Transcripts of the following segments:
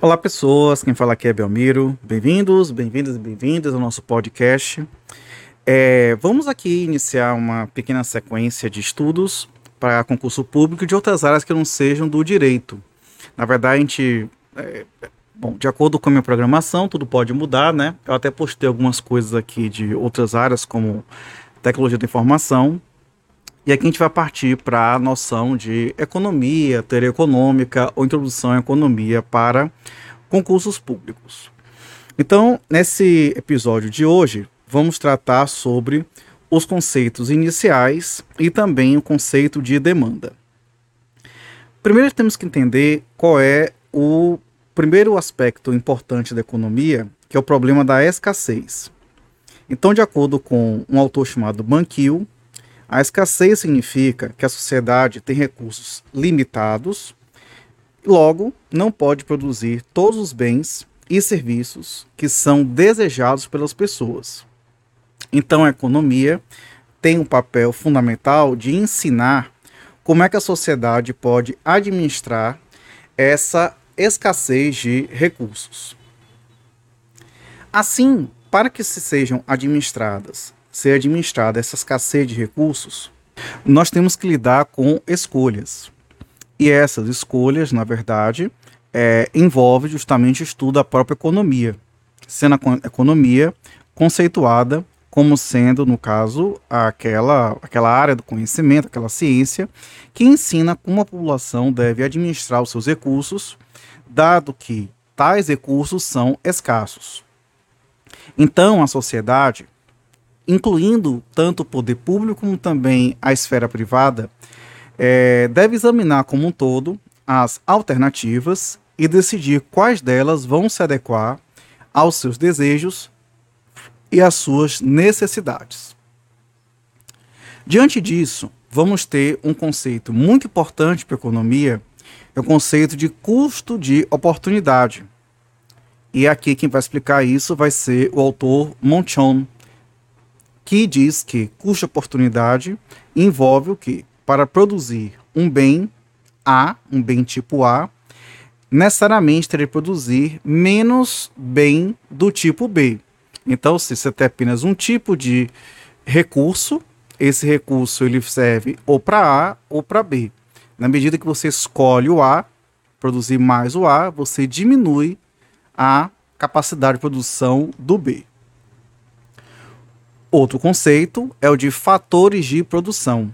Olá, pessoas. Quem fala aqui é Belmiro. Bem-vindos, bem-vindas e bem-vindas ao nosso podcast. É, vamos aqui iniciar uma pequena sequência de estudos para concurso público de outras áreas que não sejam do direito. Na verdade, a gente. É, bom, de acordo com a minha programação, tudo pode mudar, né? Eu até postei algumas coisas aqui de outras áreas, como tecnologia da informação. E aqui a gente vai partir para a noção de economia, teoria econômica ou introdução à economia para concursos públicos. Então, nesse episódio de hoje, vamos tratar sobre os conceitos iniciais e também o conceito de demanda. Primeiro temos que entender qual é o primeiro aspecto importante da economia, que é o problema da escassez. Então, de acordo com um autor chamado Banquil, a escassez significa que a sociedade tem recursos limitados, logo não pode produzir todos os bens e serviços que são desejados pelas pessoas. Então a economia tem um papel fundamental de ensinar como é que a sociedade pode administrar essa escassez de recursos. Assim, para que se sejam administradas, ser administrada essa escassez de recursos, nós temos que lidar com escolhas. E essas escolhas, na verdade, é, envolve justamente o estudo da própria economia, sendo a economia conceituada como sendo, no caso, aquela, aquela área do conhecimento, aquela ciência, que ensina como a população deve administrar os seus recursos, dado que tais recursos são escassos. Então, a sociedade, incluindo tanto o poder público como também a esfera privada, é, deve examinar como um todo as alternativas e decidir quais delas vão se adequar aos seus desejos e às suas necessidades. Diante disso, vamos ter um conceito muito importante para a economia, é o conceito de custo de oportunidade. E aqui quem vai explicar isso vai ser o autor Monchon, que diz que custo de oportunidade envolve o que? Para produzir um bem A, um bem tipo A, necessariamente teria que produzir menos bem do tipo B. Então, se você tem apenas um tipo de recurso, esse recurso ele serve ou para A ou para B. Na medida que você escolhe o A, produzir mais o A, você diminui a capacidade de produção do B. Outro conceito é o de fatores de produção.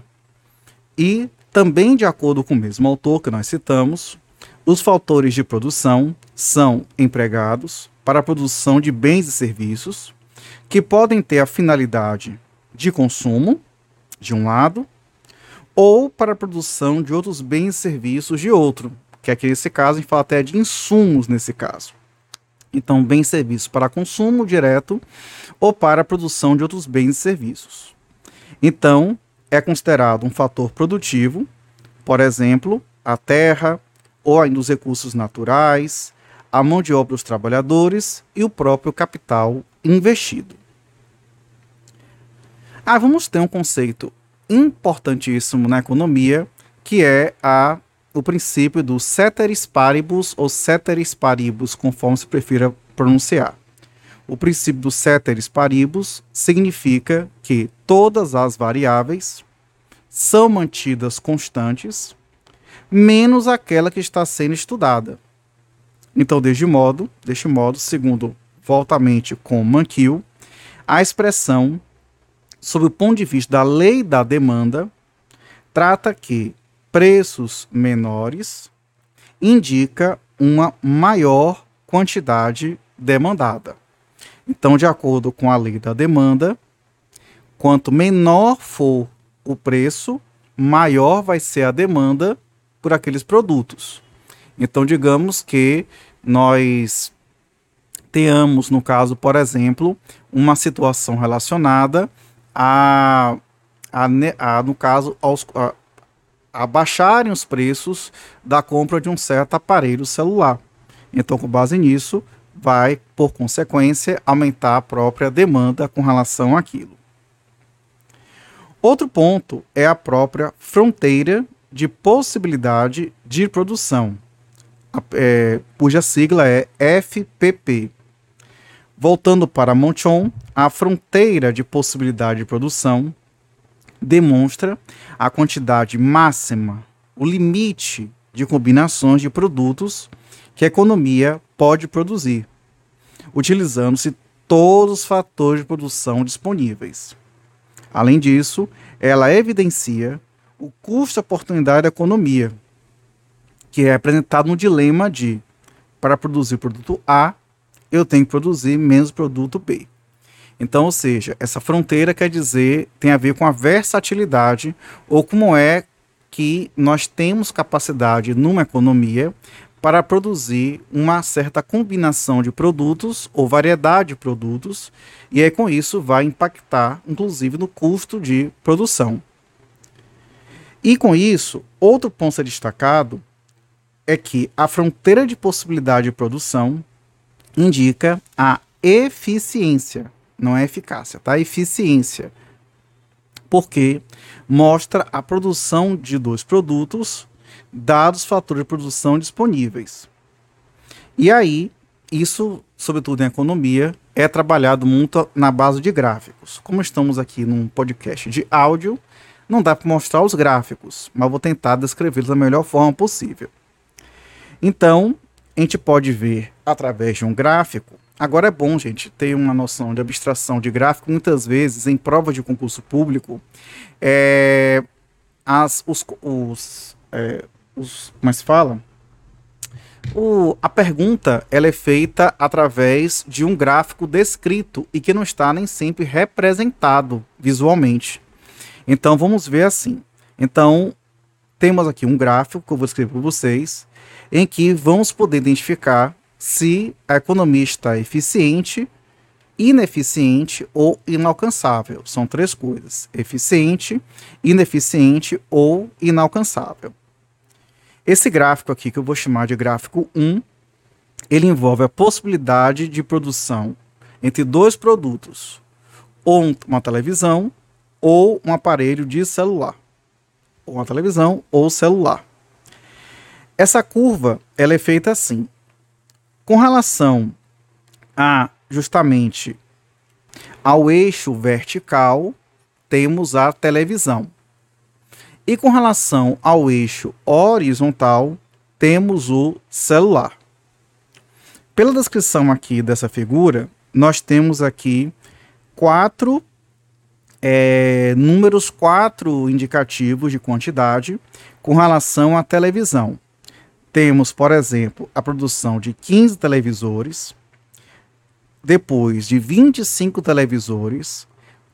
E também de acordo com o mesmo autor que nós citamos, os fatores de produção são empregados, para a produção de bens e serviços que podem ter a finalidade de consumo, de um lado, ou para a produção de outros bens e serviços de outro, que aqui nesse caso a gente fala até de insumos nesse caso. Então, bens e serviços para consumo direto ou para a produção de outros bens e serviços. Então, é considerado um fator produtivo, por exemplo, a terra ou ainda os recursos naturais, a mão de obra dos trabalhadores e o próprio capital investido. Ah, vamos ter um conceito importantíssimo na economia, que é a, o princípio do ceteris paribus ou ceteris paribus, conforme se prefira pronunciar. O princípio do ceteris paribus significa que todas as variáveis são mantidas constantes, menos aquela que está sendo estudada. Então, deste modo, deste modo, segundo voltamente com Mankiw, a expressão, sob o ponto de vista da lei da demanda, trata que preços menores indica uma maior quantidade demandada. Então, de acordo com a lei da demanda, quanto menor for o preço, maior vai ser a demanda por aqueles produtos. Então, digamos que nós tenhamos, no caso, por exemplo, uma situação relacionada a, a, a no caso, aos, a, a baixarem os preços da compra de um certo aparelho celular. Então, com base nisso, vai, por consequência, aumentar a própria demanda com relação àquilo. Outro ponto é a própria fronteira de possibilidade de produção é, cuja sigla é FPP. Voltando para Monchon, a fronteira de possibilidade de produção demonstra a quantidade máxima, o limite de combinações de produtos que a economia pode produzir, utilizando-se todos os fatores de produção disponíveis. Além disso, ela evidencia o custo-oportunidade da economia, que é apresentado no dilema de para produzir produto A, eu tenho que produzir menos produto B. Então, ou seja, essa fronteira quer dizer, tem a ver com a versatilidade ou como é que nós temos capacidade numa economia para produzir uma certa combinação de produtos ou variedade de produtos, e aí com isso vai impactar, inclusive, no custo de produção. E com isso, outro ponto a destacado é que a fronteira de possibilidade de produção indica a eficiência, não é eficácia, tá? Eficiência. Porque mostra a produção de dois produtos dados os fatores de produção disponíveis. E aí, isso, sobretudo em economia, é trabalhado muito na base de gráficos. Como estamos aqui num podcast de áudio, não dá para mostrar os gráficos, mas vou tentar descrevê-los da melhor forma possível. Então, a gente pode ver através de um gráfico. Agora é bom, gente, ter uma noção de abstração de gráfico. Muitas vezes, em prova de concurso público, é, as, os, os, é, os como é se fala? O, a pergunta ela é feita através de um gráfico descrito e que não está nem sempre representado visualmente. Então vamos ver assim. Então temos aqui um gráfico que eu vou escrever para vocês, em que vamos poder identificar se a economia está eficiente, ineficiente ou inalcançável. São três coisas: eficiente, ineficiente ou inalcançável. Esse gráfico aqui, que eu vou chamar de gráfico 1, ele envolve a possibilidade de produção entre dois produtos, ou uma televisão ou um aparelho de celular, ou uma televisão ou celular. Essa curva ela é feita assim. Com relação a justamente ao eixo vertical, temos a televisão. E com relação ao eixo horizontal, temos o celular. Pela descrição aqui dessa figura, nós temos aqui quatro é, números, quatro indicativos de quantidade com relação à televisão. Temos, por exemplo, a produção de 15 televisores, depois de 25 televisores,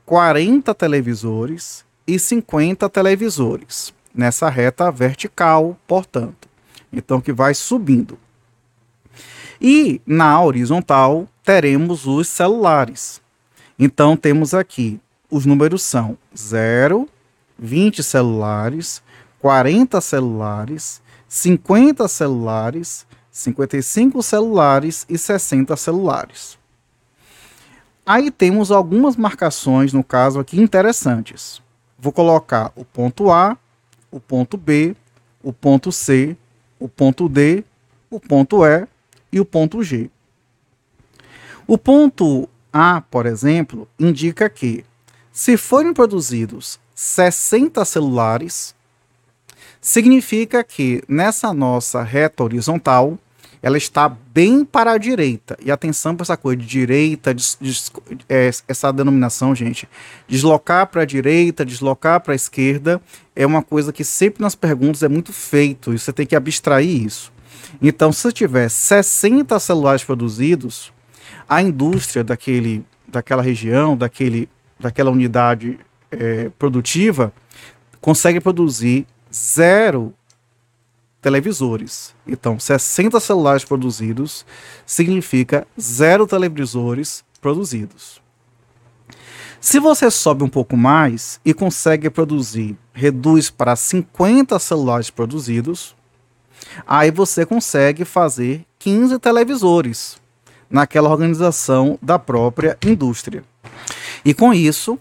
40 televisores e 50 televisores nessa reta vertical, portanto. Então que vai subindo. E na horizontal teremos os celulares. Então temos aqui os números são 0, 20 celulares, 40 celulares, 50 celulares, 55 celulares e 60 celulares. Aí temos algumas marcações, no caso aqui, interessantes. Vou colocar o ponto A, o ponto B, o ponto C, o ponto D, o ponto E e o ponto G. O ponto A, por exemplo, indica que se forem produzidos 60 celulares, significa que nessa nossa reta horizontal ela está bem para a direita. E atenção para essa coisa de direita, é, essa denominação, gente. Deslocar para a direita, deslocar para a esquerda, é uma coisa que sempre nas perguntas é muito feito, e você tem que abstrair isso. Então, se tiver 60 celulares produzidos, a indústria daquele, daquela região, daquele, daquela unidade é, produtiva, consegue produzir zero televisores. Então, 60 celulares produzidos significa zero televisores produzidos. Se você sobe um pouco mais e consegue produzir, reduz para 50 celulares produzidos, aí você consegue fazer 15 televisores naquela organização da própria indústria. E com isso,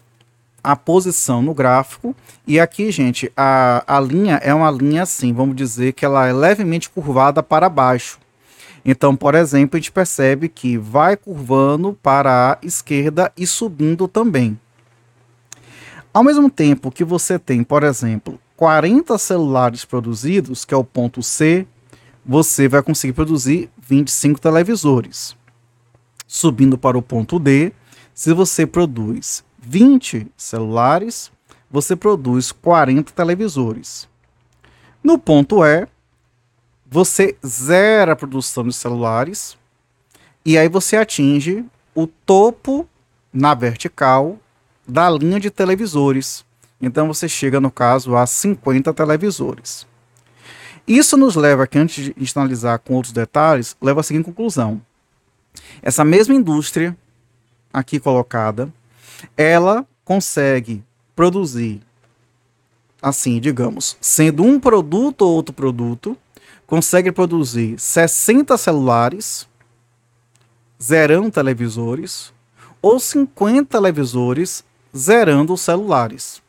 a posição no gráfico. E aqui, gente, a, a linha é uma linha assim, vamos dizer que ela é levemente curvada para baixo. Então, por exemplo, a gente percebe que vai curvando para a esquerda e subindo também. Ao mesmo tempo que você tem, por exemplo, 40 celulares produzidos, que é o ponto C, você vai conseguir produzir 25 televisores. Subindo para o ponto D, se você produz 20 celulares, você produz 40 televisores. No ponto E, você zera a produção de celulares e aí você atinge o topo na vertical da linha de televisores. Então você chega, no caso, a 50 televisores. Isso nos leva, que antes de analisar com outros detalhes, leva a seguinte conclusão. Essa mesma indústria aqui colocada, ela consegue produzir, assim, digamos, sendo um produto ou outro produto, consegue produzir 60 celulares, zerando televisores, ou 50 televisores, zerando celulares.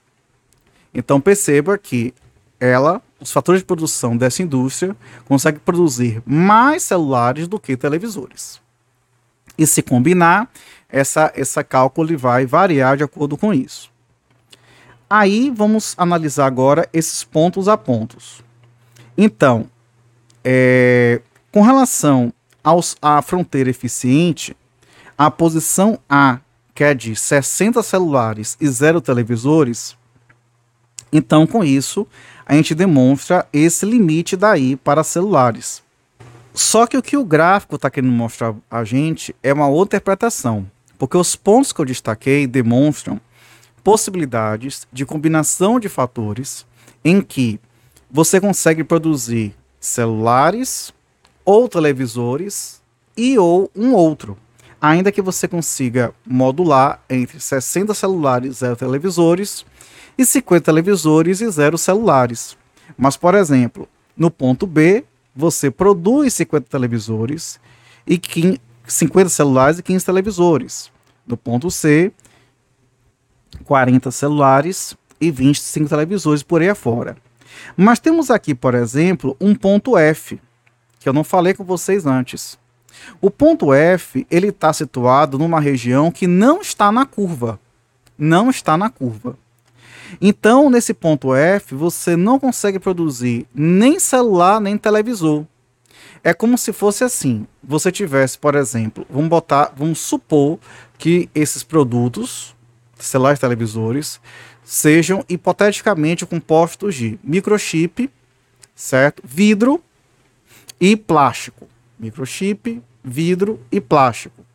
Então perceba que ela, os fatores de produção dessa indústria, consegue produzir mais celulares do que televisores. E se combinar, essa, essa cálculo vai variar de acordo com isso. Aí vamos analisar agora esses pontos a pontos. Então, é, com relação aos, à fronteira eficiente, a posição A, que é de 60 celulares e zero televisores, então com isso a gente demonstra esse limite daí para celulares. Só que o que o gráfico está querendo mostrar a gente é uma outra interpretação, porque os pontos que eu destaquei demonstram possibilidades de combinação de fatores em que você consegue produzir celulares ou televisores e ou um outro, ainda que você consiga modular entre 60 celulares e zero televisores e 50 televisores e zero celulares. Mas, por exemplo, no ponto B, você produz 50 televisores e 50 celulares e 15 televisores. No ponto C, 40 celulares e 25 televisores por aí afora. Mas temos aqui, por exemplo, um ponto F, que eu não falei com vocês antes. O ponto F, ele está situado numa região que não está na curva. Não está na curva. Então, nesse ponto F, você não consegue produzir nem celular, nem televisor. É como se fosse assim. Você tivesse, por exemplo, vamos botar, vamos supor que esses produtos, celulares televisores, sejam hipoteticamente compostos de microchip, certo? Vidro e plástico. Microchip, vidro e plástico.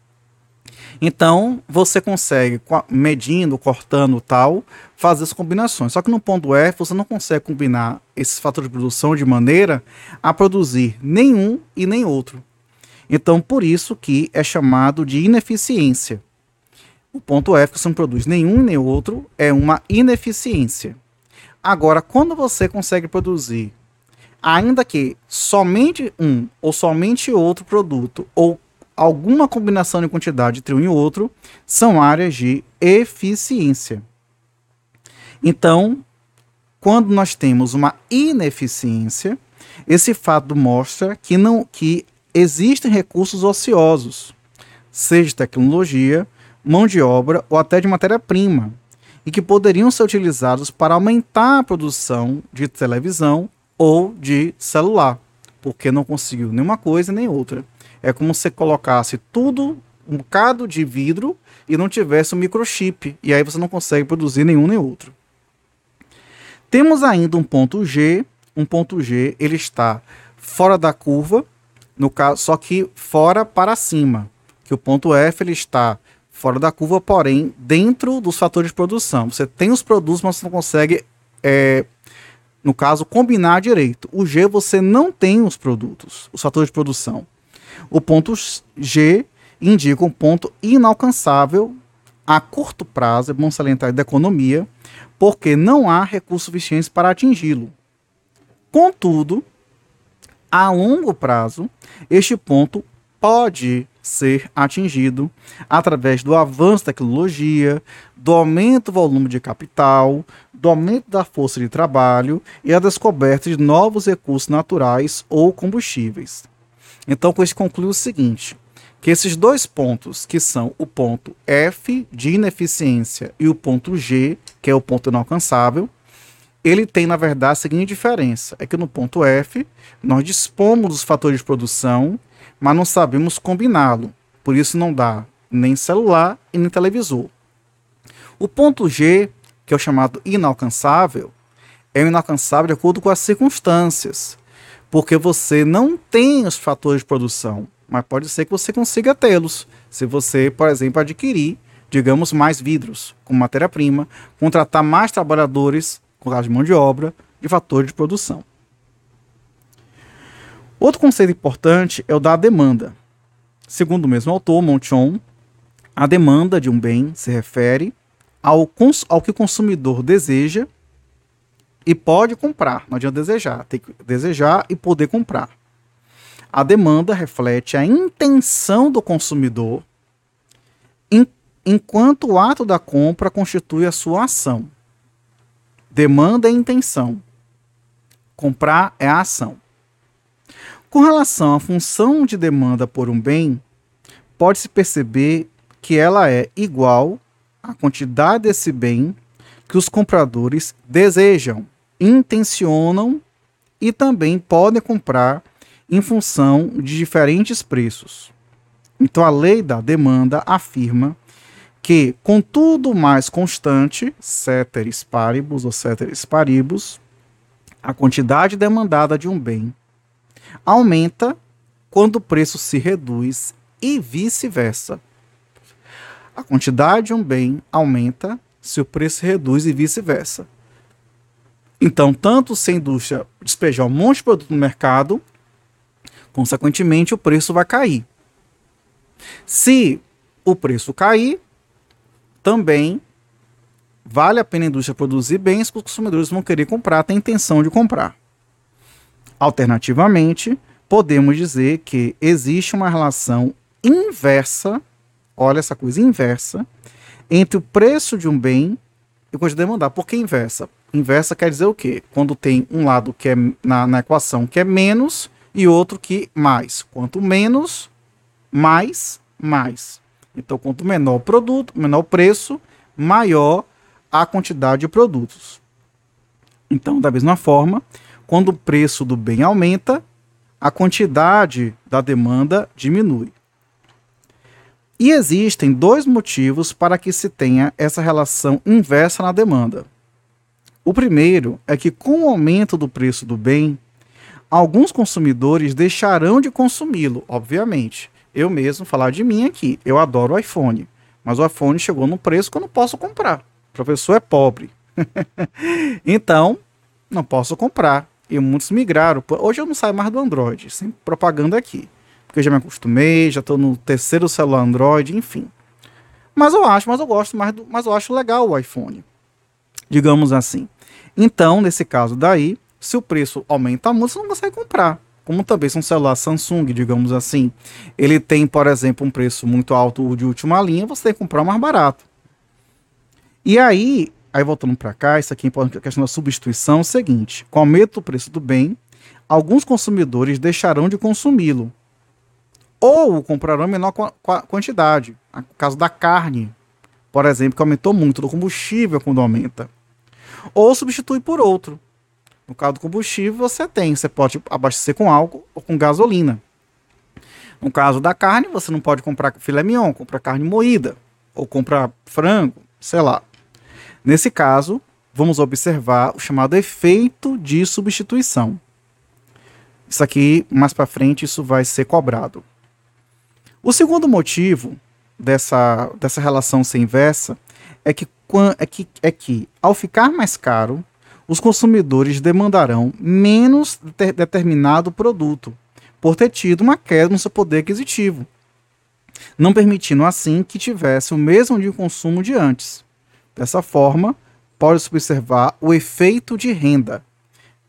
Então, você consegue, medindo, cortando tal, fazer as combinações. Só que no ponto F, você não consegue combinar esses fatores de produção de maneira a produzir nenhum e nem outro. Então, por isso que é chamado de ineficiência. O ponto F, que você não produz nenhum nem outro, é uma ineficiência. Agora, quando você consegue produzir, ainda que somente um ou somente outro produto, ou alguma combinação de quantidade entre um e outro são áreas de eficiência. Então, quando nós temos uma ineficiência, esse fato mostra que não que existem recursos ociosos, seja tecnologia, mão de obra ou até de matéria-prima, e que poderiam ser utilizados para aumentar a produção de televisão ou de celular, porque não conseguiu nenhuma coisa nem outra. É como se colocasse tudo, um bocado de vidro e não tivesse um microchip. E aí você não consegue produzir nenhum nem outro. Temos ainda um ponto G. Um ponto G ele está fora da curva, no caso, só que fora para cima. Que o ponto F ele está fora da curva, porém dentro dos fatores de produção. Você tem os produtos, mas você não consegue, é, no caso, combinar direito. O G você não tem os produtos, os fatores de produção. O ponto G indica um ponto inalcançável a curto prazo, é bom salientar da economia, porque não há recursos suficientes para atingi-lo. Contudo, a longo prazo, este ponto pode ser atingido através do avanço da tecnologia, do aumento do volume de capital, do aumento da força de trabalho e a descoberta de novos recursos naturais ou combustíveis. Então, com isso conclui o seguinte: que esses dois pontos, que são o ponto F de ineficiência e o ponto G, que é o ponto inalcançável, ele tem, na verdade, a seguinte diferença: é que no ponto F nós dispomos dos fatores de produção, mas não sabemos combiná-lo. Por isso não dá nem celular e nem televisor. O ponto G, que é o chamado inalcançável, é o inalcançável de acordo com as circunstâncias, porque você não tem os fatores de produção, mas pode ser que você consiga tê-los, se você, por exemplo, adquirir, digamos, mais vidros como matéria-prima, contratar mais trabalhadores com de mão de obra de fatores de produção. Outro conceito importante é o da demanda. Segundo o mesmo autor, Monchon, a demanda de um bem se refere ao, ao que o consumidor deseja e pode comprar. Não adianta desejar, tem que desejar e poder comprar. A demanda reflete a intenção do consumidor, enquanto o ato da compra constitui a sua ação. Demanda é intenção. Comprar é a ação. Com relação à função de demanda por um bem, pode-se perceber que ela é igual à quantidade desse bem que os compradores desejam, intencionam e também podem comprar em função de diferentes preços. Então, a lei da demanda afirma que, contudo mais constante, ceteris paribus ou ceteris paribus, a quantidade demandada de um bem aumenta quando o preço se reduz e vice-versa. A quantidade de um bem aumenta se o preço reduz e vice-versa. Então, tanto se a indústria despejar um monte de produto no mercado, consequentemente o preço vai cair. Se o preço cair, também vale a pena a indústria produzir bens que os consumidores vão querer comprar, têm intenção de comprar. Alternativamente, podemos dizer que existe uma relação inversa, olha essa coisa inversa, entre o preço de um bem e o quantidade de demandar. Por que inversa? Inversa quer dizer o quê? Quando tem um lado que é na, na equação que é menos e outro que mais. Quanto menos, mais, mais. Então, quanto menor o produto, menor o preço, maior a quantidade de produtos. Então, da mesma forma, quando o preço do bem aumenta, a quantidade da demanda diminui. E existem dois motivos para que se tenha essa relação inversa na demanda. O primeiro é que, com o aumento do preço do bem, alguns consumidores deixarão de consumi-lo, obviamente. Eu mesmo, falar de mim aqui, eu adoro o iPhone, mas o iPhone chegou num preço que eu não posso comprar. O professor é pobre. então, não posso comprar e muitos migraram. Hoje eu não saio mais do Android, sem propaganda aqui. Porque eu já me acostumei, já estou no terceiro celular Android, enfim. Mas eu acho, mas eu gosto mais do, mas eu acho legal o iPhone. Digamos assim. Então, nesse caso daí, se o preço aumenta muito, você não consegue comprar. Como também se um celular Samsung, digamos assim, ele tem, por exemplo, um preço muito alto de última linha, você tem que comprar mais barato. E aí, Aí voltando para cá, isso aqui é a questão da substituição, é o seguinte: com o aumento do preço do bem, alguns consumidores deixarão de consumi-lo. Ou o comprarão em menor quantidade. No caso da carne, por exemplo, que aumentou muito, do combustível quando aumenta. Ou substitui por outro. No caso do combustível, você tem, você pode abastecer com álcool ou com gasolina. No caso da carne, você não pode comprar filé mignon, comprar carne moída, ou comprar frango, sei lá. Nesse caso, vamos observar o chamado efeito de substituição. Isso aqui, mais para frente, isso vai ser cobrado. O segundo motivo dessa, dessa relação ser inversa é que, é, que, é que, ao ficar mais caro, os consumidores demandarão menos de determinado produto, por ter tido uma queda no seu poder aquisitivo, não permitindo assim que tivesse o mesmo de consumo de antes. Dessa forma, pode-se observar o efeito de renda.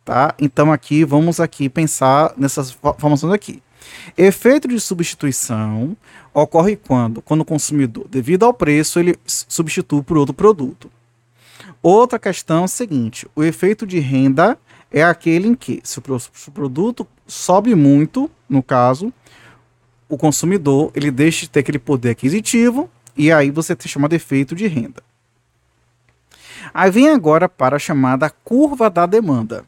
Tá? Então aqui vamos aqui pensar nessas informações aqui. Efeito de substituição ocorre quando, quando o consumidor, devido ao preço, ele substitui por outro produto. Outra questão é a seguinte: o efeito de renda é aquele em que, se o produto sobe muito, no caso, o consumidor ele deixa de ter aquele poder aquisitivo e aí você tem chamado efeito de renda. Aí vem agora para a chamada curva da demanda.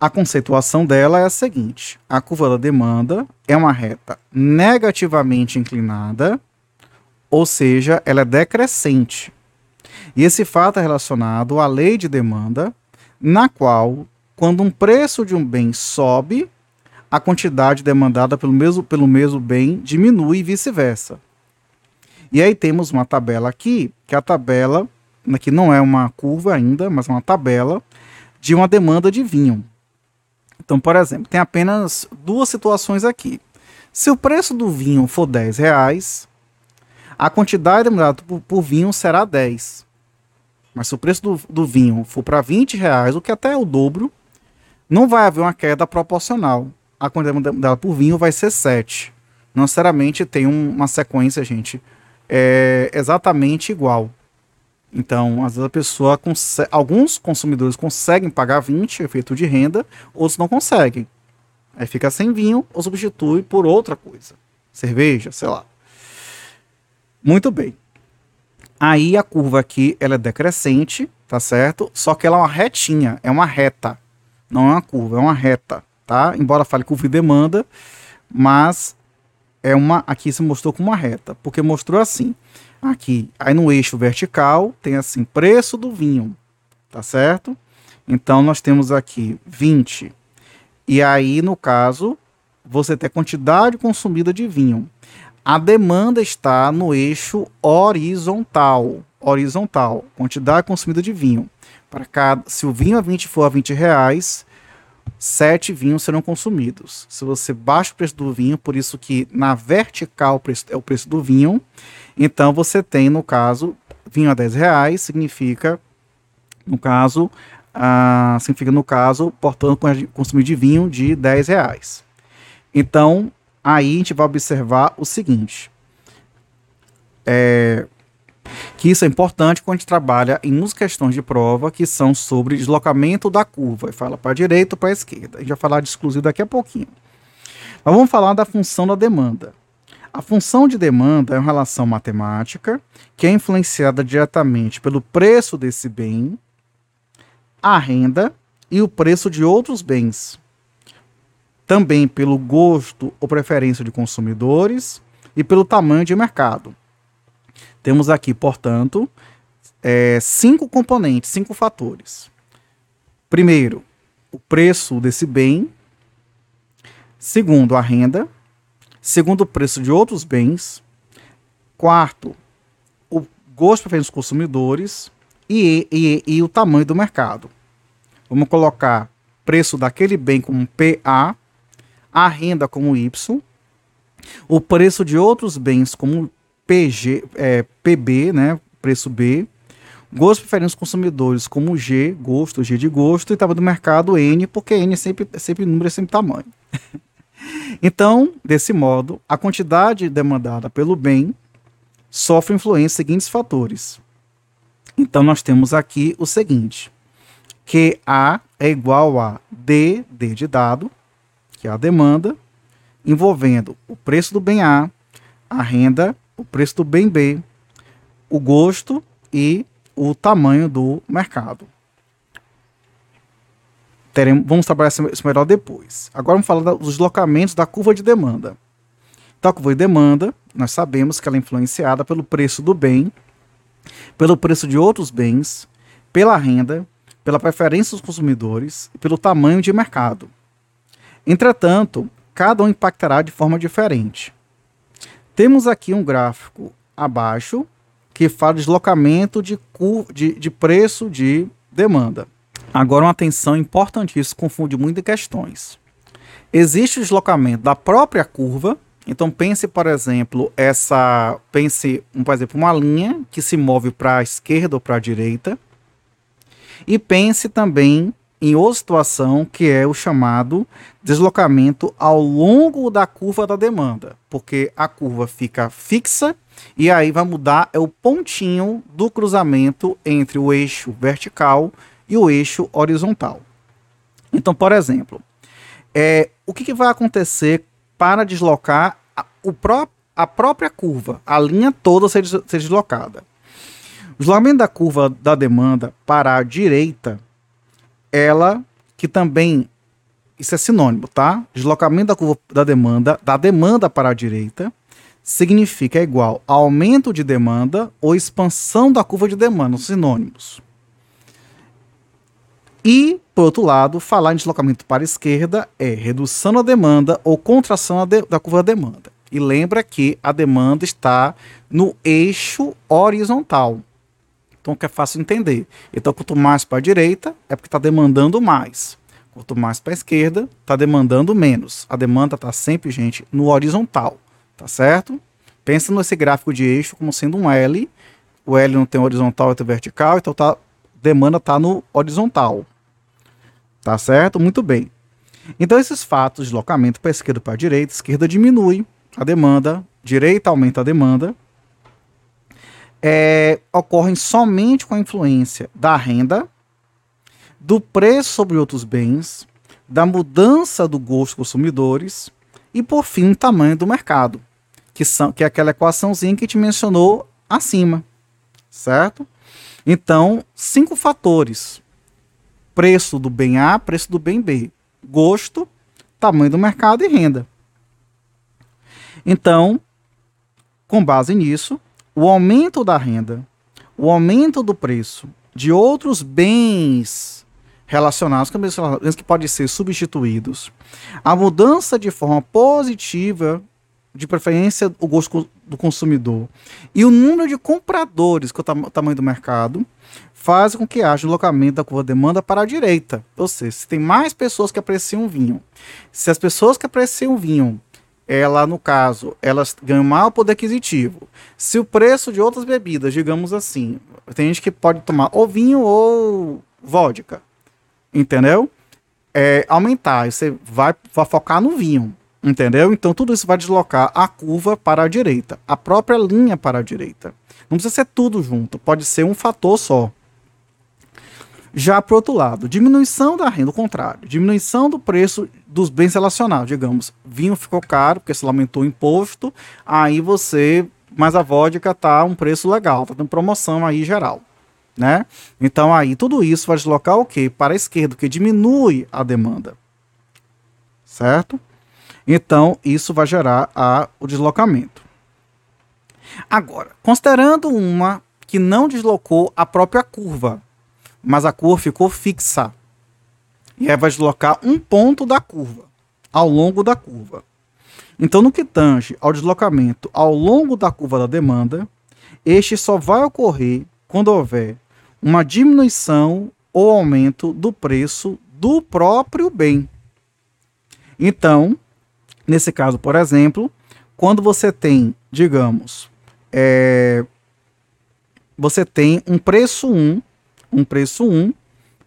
A conceituação dela é a seguinte: a curva da demanda é uma reta negativamente inclinada, ou seja, ela é decrescente. E esse fato é relacionado à lei de demanda, na qual, quando um preço de um bem sobe, a quantidade demandada pelo mesmo, pelo mesmo bem diminui e vice-versa. E aí temos uma tabela aqui, que é a tabela, que não é uma curva ainda, mas uma tabela de uma demanda de vinho. Então, por exemplo, tem apenas duas situações aqui. Se o preço do vinho for 10 reais, a quantidade demandada por, por vinho será 10. Mas se o preço do, do vinho for para 20 reais, o que até é o dobro, não vai haver uma queda proporcional. A quantidade demandada por vinho vai ser 7. Não necessariamente tem um, uma sequência, gente, é exatamente igual. Então, às vezes a pessoa consegue, alguns consumidores conseguem pagar 20 efeito de renda, outros não conseguem. Aí fica sem vinho ou substitui por outra coisa. Cerveja, sei lá. Muito bem. Aí a curva aqui, ela é decrescente, tá certo? Só que ela é uma retinha, é uma reta. Não é uma curva, é uma reta, tá? Embora fale curva e demanda, mas é uma aqui se mostrou como uma reta, porque mostrou assim, aqui, aí no eixo vertical tem assim, preço do vinho, tá certo? Então nós temos aqui 20. E aí no caso, você tem a quantidade consumida de vinho. A demanda está no eixo horizontal, horizontal, quantidade consumida de vinho. Para cada, se o vinho a 20 for a 20 reais, sete vinhos serão consumidos. Se você baixa o preço do vinho, por isso que na vertical é o preço do vinho, então você tem, no caso, vinho a 10 reais, significa, no caso, ah, significa, no caso, portanto, consumir de vinho de 10 reais. Então, aí a gente vai observar o seguinte. É, que isso é importante quando a gente trabalha em umas questões de prova que são sobre deslocamento da curva. E fala para a direita ou para a esquerda. A gente vai falar de exclusivo daqui a pouquinho. Mas vamos falar da função da demanda. A função de demanda é uma relação matemática que é influenciada diretamente pelo preço desse bem, a renda e o preço de outros bens. Também pelo gosto ou preferência de consumidores e pelo tamanho de mercado. Temos aqui, portanto, é, cinco componentes, cinco fatores. Primeiro, o preço desse bem. Segundo, a renda. Segundo, o preço de outros bens. Quarto, o gosto preferência dos consumidores. E, e, e o tamanho do mercado. Vamos colocar preço daquele bem como PA, a renda como Y, o preço de outros bens como PG, é, PB, né, preço B, gosto preferência dos consumidores como G, gosto, G de gosto, e estava do mercado N, porque N é sempre, sempre número, é sempre tamanho. então, desse modo, a quantidade demandada pelo bem sofre influência dos seguintes fatores. Então, nós temos aqui o seguinte, que A é igual a D, D de dado, que é a demanda, envolvendo o preço do bem A, a renda o preço do bem B, o gosto e o tamanho do mercado. Teremos, vamos trabalhar isso melhor depois. Agora vamos falar dos deslocamentos da curva de demanda. Então, a curva de demanda, nós sabemos que ela é influenciada pelo preço do bem, pelo preço de outros bens, pela renda, pela preferência dos consumidores e pelo tamanho de mercado. Entretanto, cada um impactará de forma diferente. Temos aqui um gráfico abaixo que fala de deslocamento de, de, de preço de demanda. Agora, uma atenção importantíssima, confunde muitas questões. Existe o deslocamento da própria curva. Então pense, por exemplo, essa, pense, por exemplo, uma linha que se move para a esquerda ou para a direita. E pense também em outra situação que é o chamado deslocamento ao longo da curva da demanda, porque a curva fica fixa e aí vai mudar é o pontinho do cruzamento entre o eixo vertical e o eixo horizontal. Então, por exemplo, é, o que, que vai acontecer para deslocar a, o pró a própria curva, a linha toda ser, ser deslocada? O deslocamento da curva da demanda para a direita, ela que também isso é sinônimo, tá? Deslocamento da curva da demanda, da demanda para a direita, significa igual aumento de demanda ou expansão da curva de demanda, sinônimos. E, por outro lado, falar em deslocamento para a esquerda é redução da demanda ou contração da curva da demanda. E lembra que a demanda está no eixo horizontal. Então, que é fácil entender. Então, quanto mais para a direita, é porque está demandando mais. Quanto mais para a esquerda, está demandando menos. A demanda está sempre, gente, no horizontal. Tá certo? Pensa nesse gráfico de eixo como sendo um L. O L não tem horizontal, tem vertical, então tá, demanda está no horizontal. Tá certo? Muito bem. Então, esses fatos, deslocamento para a esquerda para a direita, esquerda diminui a demanda, direita aumenta a demanda, é, ocorrem somente com a influência da renda, do preço sobre outros bens, da mudança do gosto dos consumidores e, por fim, o tamanho do mercado, que, são, que é aquela equaçãozinha que gente mencionou acima, certo? Então, cinco fatores preço do bem A, preço do bem B, gosto, tamanho do mercado e renda. Então, com base nisso, o aumento da renda, o aumento do preço de outros bens relacionados bens que podem ser substituídos, a mudança de forma positiva, de preferência o gosto do consumidor, e o número de compradores, que é o tamanho do mercado, faz com que haja deslocamento da curva demanda para a direita. Ou seja, se tem mais pessoas que apreciam vinho, se as pessoas que apreciam vinho, ela, no caso, elas ganham maior poder aquisitivo. Se o preço de outras bebidas, digamos assim, tem gente que pode tomar ou vinho ou vodka, entendeu? É, aumentar, você vai, vai focar no vinho, entendeu? Então tudo isso vai deslocar a curva para a direita, a própria linha para a direita. Não precisa ser tudo junto, pode ser um fator só. Já para outro lado, diminuição da renda, o contrário, diminuição do preço dos bens relacionados. Digamos, vinho ficou caro porque se aumentou o imposto, aí você, mas a vodka tá um preço legal, tá dando promoção aí geral, né? Então aí tudo isso vai deslocar o quê? Para a esquerda, que diminui a demanda, certo? Então isso vai gerar a, o deslocamento. Agora, considerando uma que não deslocou a própria curva, mas a curva ficou fixa. E aí vai deslocar um ponto da curva, ao longo da curva. Então, no que tange ao deslocamento ao longo da curva da demanda, este só vai ocorrer quando houver uma diminuição ou aumento do preço do próprio bem. Então, nesse caso, por exemplo, quando você tem, digamos, é, você tem um preço 1 um preço 1,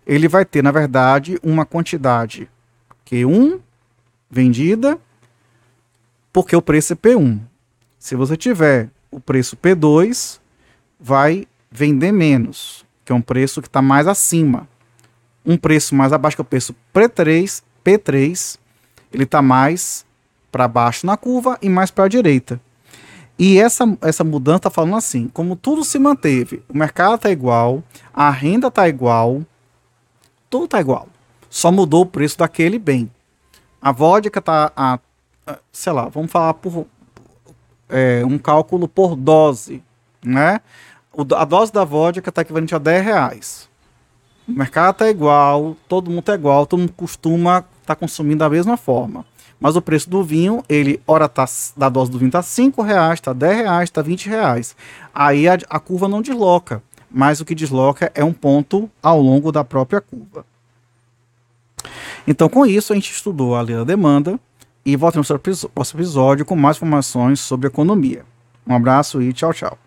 ele vai ter, na verdade, uma quantidade Q1 vendida, porque o preço é P1. Se você tiver o preço P2, vai vender menos, que é um preço que está mais acima. Um preço mais abaixo que é o preço P3, P3 ele está mais para baixo na curva e mais para a direita. E essa, essa mudança está falando assim: como tudo se manteve, o mercado está igual, a renda está igual, tudo está igual. Só mudou o preço daquele bem. A vodka está a, sei lá, vamos falar por é, um cálculo por dose, né? O, a dose da vodka está equivalente a 10 reais. O mercado está igual, todo mundo está igual, todo mundo costuma estar tá consumindo da mesma forma. Mas o preço do vinho, ele, ora tá, da dose do vinho tá 5 reais, tá 10 reais, tá 20 reais. Aí a, a curva não desloca, mas o que desloca é um ponto ao longo da própria curva. Então, com isso, a gente estudou a lei da demanda e voltamos para o próximo episódio com mais informações sobre economia. Um abraço e tchau, tchau.